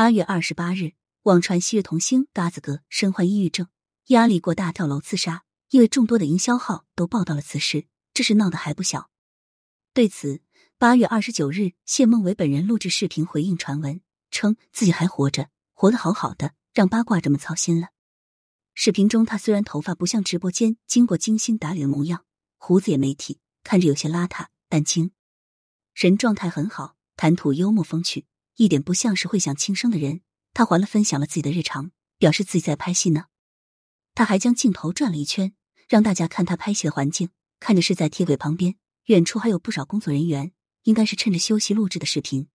八月二十八日，网传昔日童星嘎子哥身患抑郁症，压力过大跳楼自杀。因为众多的营销号都报道了此事，这事闹得还不小。对此，八月二十九日，谢孟伟本人录制视频回应传闻，称自己还活着，活得好好的，让八卦这么操心了。视频中，他虽然头发不像直播间经过精心打理的模样，胡子也没剃，看着有些邋遢，但精神状态很好，谈吐幽默风趣。一点不像是会想轻生的人。他还了分享了自己的日常，表示自己在拍戏呢。他还将镜头转了一圈，让大家看他拍戏的环境。看着是在铁轨旁边，远处还有不少工作人员，应该是趁着休息录制的视频。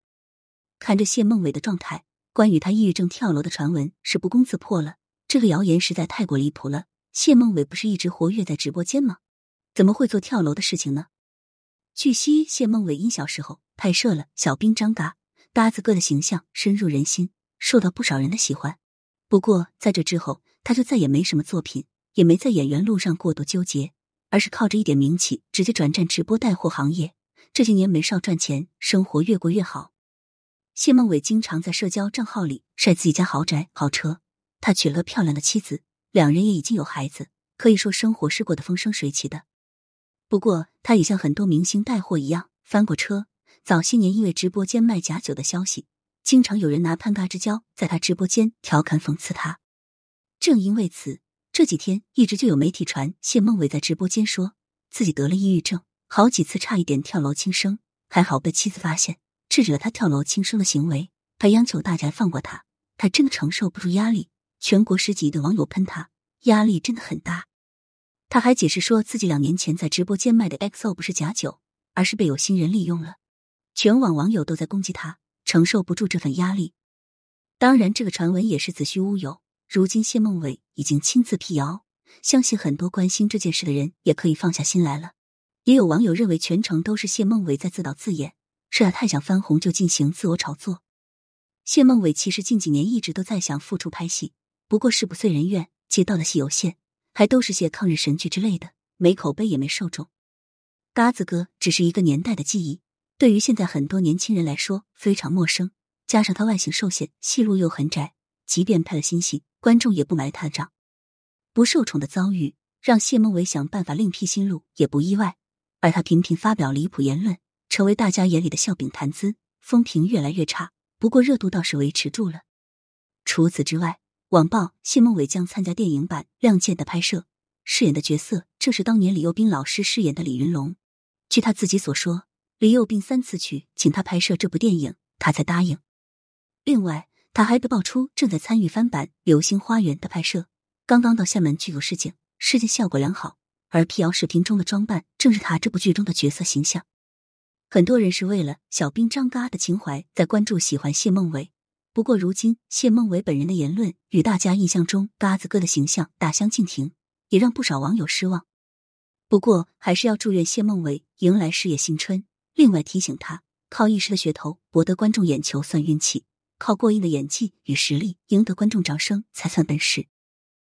看着谢孟伟的状态，关于他抑郁症跳楼的传闻是不攻自破了。这个谣言实在太过离谱了。谢孟伟不是一直活跃在直播间吗？怎么会做跳楼的事情呢？据悉，谢孟伟因小时候拍摄了《小兵张嘎》。嘎子哥的形象深入人心，受到不少人的喜欢。不过在这之后，他就再也没什么作品，也没在演员路上过度纠结，而是靠着一点名气，直接转战直播带货行业。这些年没少赚钱，生活越过越好。谢孟伟经常在社交账号里晒自己家豪宅、豪车，他娶了漂亮的妻子，两人也已经有孩子，可以说生活是过得风生水起的。不过，他也像很多明星带货一样翻过车。早些年，因为直播间卖假酒的消息，经常有人拿潘嘎之交在他直播间调侃讽刺他。正因为此，这几天一直就有媒体传谢孟伟在直播间说自己得了抑郁症，好几次差一点跳楼轻生，还好被妻子发现，制止了他跳楼轻生的行为。他央求大家放过他，他真的承受不住压力。全国十几亿的网友喷他，压力真的很大。他还解释说自己两年前在直播间卖的 XO 不是假酒，而是被有心人利用了。全网网友都在攻击他，承受不住这份压力。当然，这个传闻也是子虚乌有。如今谢孟伟已经亲自辟谣，相信很多关心这件事的人也可以放下心来了。也有网友认为全程都是谢孟伟在自导自演，是他太想翻红就进行自我炒作。谢孟伟其实近几年一直都在想复出拍戏，不过事不遂人愿，接到的戏有限，还都是些抗日神剧之类的，没口碑也没受众。嘎子哥只是一个年代的记忆。对于现在很多年轻人来说非常陌生，加上他外形受限，戏路又很窄，即便拍了新戏，观众也不买他的账。不受宠的遭遇让谢孟伟想办法另辟新路，也不意外。而他频频发表离谱言论，成为大家眼里的笑柄谈资，风评越来越差。不过热度倒是维持住了。除此之外，网曝谢孟伟将参加电影版《亮剑》的拍摄，饰演的角色正是当年李幼斌老师饰演的李云龙。据他自己所说。李幼斌三次去请他拍摄这部电影，他才答应。另外，他还被爆出正在参与翻版《流星花园》的拍摄，刚刚到厦门剧组试镜，试镜效果良好。而辟谣视频中的装扮正是他这部剧中的角色形象。很多人是为了小兵张嘎的情怀在关注、喜欢谢孟伟。不过，如今谢孟伟本人的言论与大家印象中嘎子哥的形象大相径庭，也让不少网友失望。不过，还是要祝愿谢孟伟迎来事业新春。另外提醒他，靠一时的噱头博得观众眼球算运气，靠过硬的演技与实力赢得观众掌声才算本事。